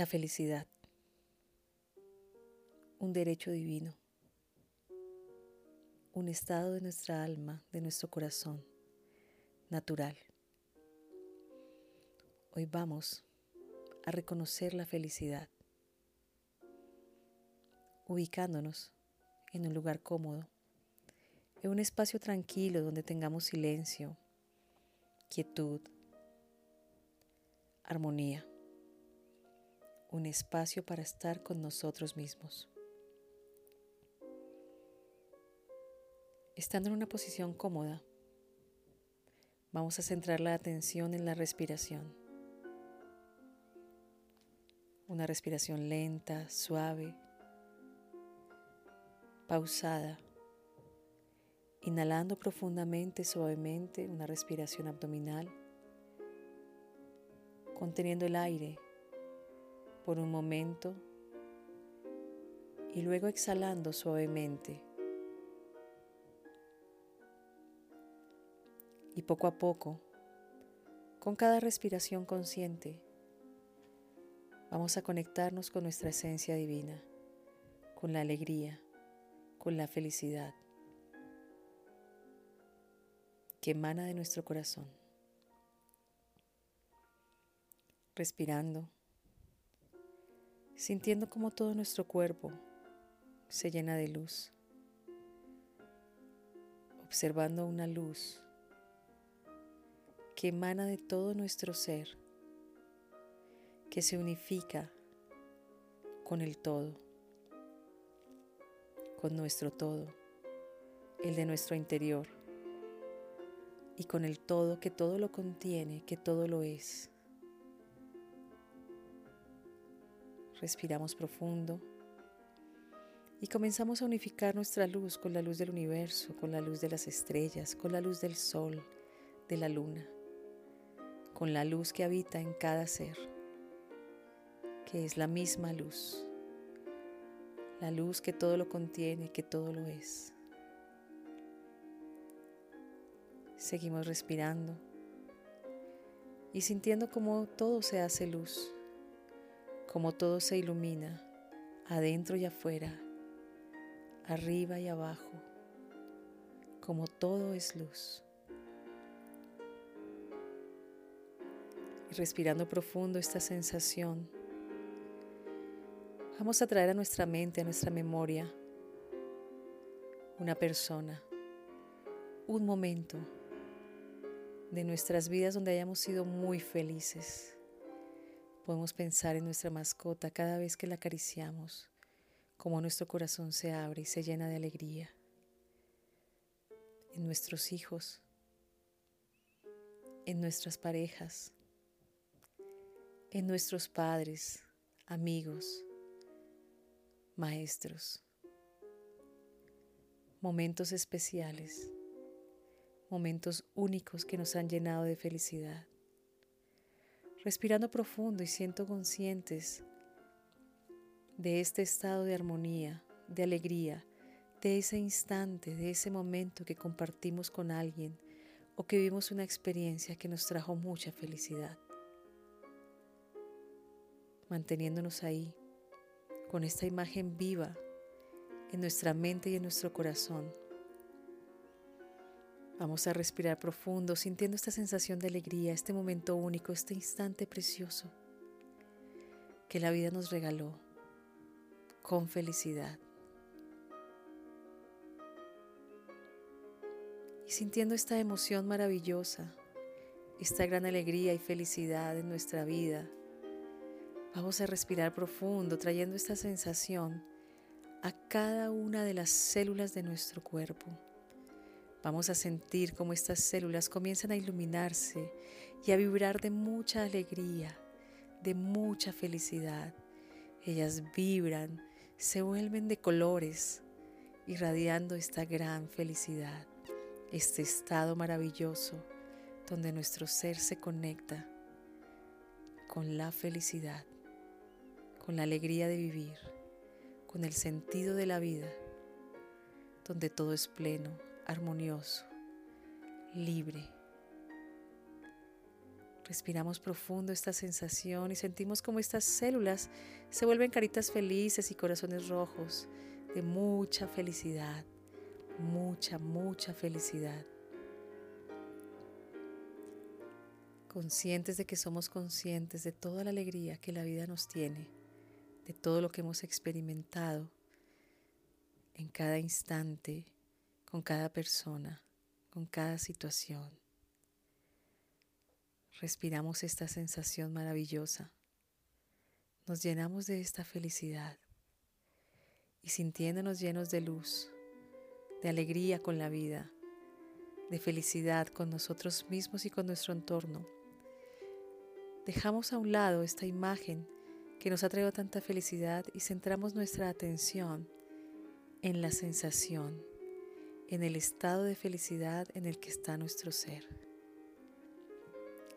La felicidad, un derecho divino, un estado de nuestra alma, de nuestro corazón, natural. Hoy vamos a reconocer la felicidad, ubicándonos en un lugar cómodo, en un espacio tranquilo donde tengamos silencio, quietud, armonía un espacio para estar con nosotros mismos. Estando en una posición cómoda, vamos a centrar la atención en la respiración. Una respiración lenta, suave, pausada, inhalando profundamente, suavemente, una respiración abdominal, conteniendo el aire por un momento y luego exhalando suavemente. Y poco a poco, con cada respiración consciente, vamos a conectarnos con nuestra esencia divina, con la alegría, con la felicidad que emana de nuestro corazón. Respirando sintiendo como todo nuestro cuerpo se llena de luz, observando una luz que emana de todo nuestro ser, que se unifica con el todo, con nuestro todo, el de nuestro interior, y con el todo que todo lo contiene, que todo lo es. Respiramos profundo y comenzamos a unificar nuestra luz con la luz del universo, con la luz de las estrellas, con la luz del sol, de la luna, con la luz que habita en cada ser, que es la misma luz, la luz que todo lo contiene, que todo lo es. Seguimos respirando y sintiendo como todo se hace luz como todo se ilumina, adentro y afuera, arriba y abajo, como todo es luz. Y respirando profundo esta sensación, vamos a traer a nuestra mente, a nuestra memoria, una persona, un momento de nuestras vidas donde hayamos sido muy felices Podemos pensar en nuestra mascota cada vez que la acariciamos, como nuestro corazón se abre y se llena de alegría. En nuestros hijos, en nuestras parejas, en nuestros padres, amigos, maestros. Momentos especiales, momentos únicos que nos han llenado de felicidad respirando profundo y siento conscientes de este estado de armonía, de alegría, de ese instante, de ese momento que compartimos con alguien o que vivimos una experiencia que nos trajo mucha felicidad. Manteniéndonos ahí, con esta imagen viva en nuestra mente y en nuestro corazón, Vamos a respirar profundo, sintiendo esta sensación de alegría, este momento único, este instante precioso que la vida nos regaló con felicidad. Y sintiendo esta emoción maravillosa, esta gran alegría y felicidad en nuestra vida, vamos a respirar profundo, trayendo esta sensación a cada una de las células de nuestro cuerpo Vamos a sentir cómo estas células comienzan a iluminarse y a vibrar de mucha alegría, de mucha felicidad. Ellas vibran, se vuelven de colores, irradiando esta gran felicidad, este estado maravilloso donde nuestro ser se conecta con la felicidad, con la alegría de vivir, con el sentido de la vida, donde todo es pleno, armonioso, libre. Respiramos profundo esta sensación y sentimos como estas células se vuelven caritas felices y corazones rojos de mucha felicidad, mucha, mucha felicidad. Conscientes de que somos conscientes de toda la alegría que la vida nos tiene, de todo lo que hemos experimentado en cada instante, con cada persona, con cada situación. Respiramos esta sensación maravillosa. Nos llenamos de esta felicidad y sintiéndonos llenos de luz, de alegría con la vida, de felicidad con nosotros mismos y con nuestro entorno, dejamos a un lado esta imagen que nos ha traído tanta felicidad y centramos nuestra atención en la sensación, en el estado de felicidad en el que está nuestro ser.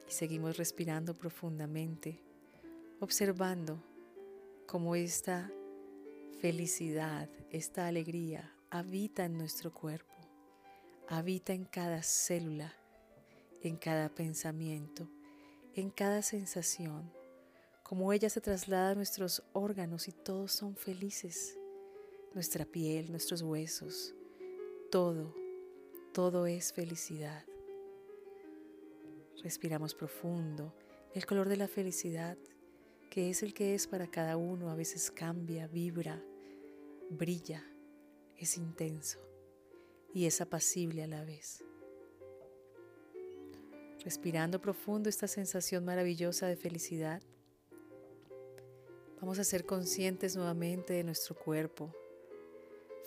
Y seguimos respirando profundamente, observando cómo esta felicidad, esta alegría habita en nuestro cuerpo, habita en cada célula, en cada pensamiento, en cada sensación, como ella se traslada a nuestros órganos y todos son felices, nuestra piel, nuestros huesos, todo, todo es felicidad. Respiramos profundo. El color de la felicidad, que es el que es para cada uno, a veces cambia, vibra, brilla, es intenso y es apacible a la vez. Respirando profundo esta sensación maravillosa de felicidad, vamos a ser conscientes nuevamente de nuestro cuerpo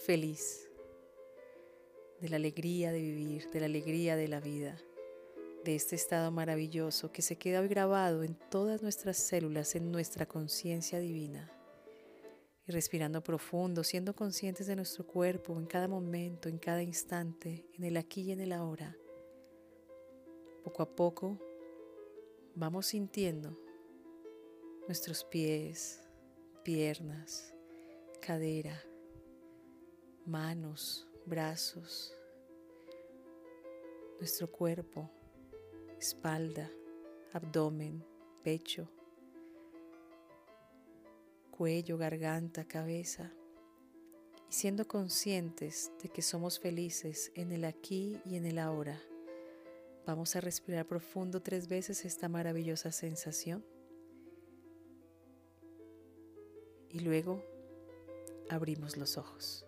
feliz, de la alegría de vivir, de la alegría de la vida de este estado maravilloso que se queda hoy grabado en todas nuestras células, en nuestra conciencia divina. Y respirando profundo, siendo conscientes de nuestro cuerpo en cada momento, en cada instante, en el aquí y en el ahora. Poco a poco vamos sintiendo nuestros pies, piernas, cadera, manos, brazos, nuestro cuerpo, espalda, abdomen, pecho, cuello, garganta, cabeza, y siendo conscientes de que somos felices en el aquí y en el ahora. Vamos a respirar profundo tres veces esta maravillosa sensación. Y luego abrimos los ojos.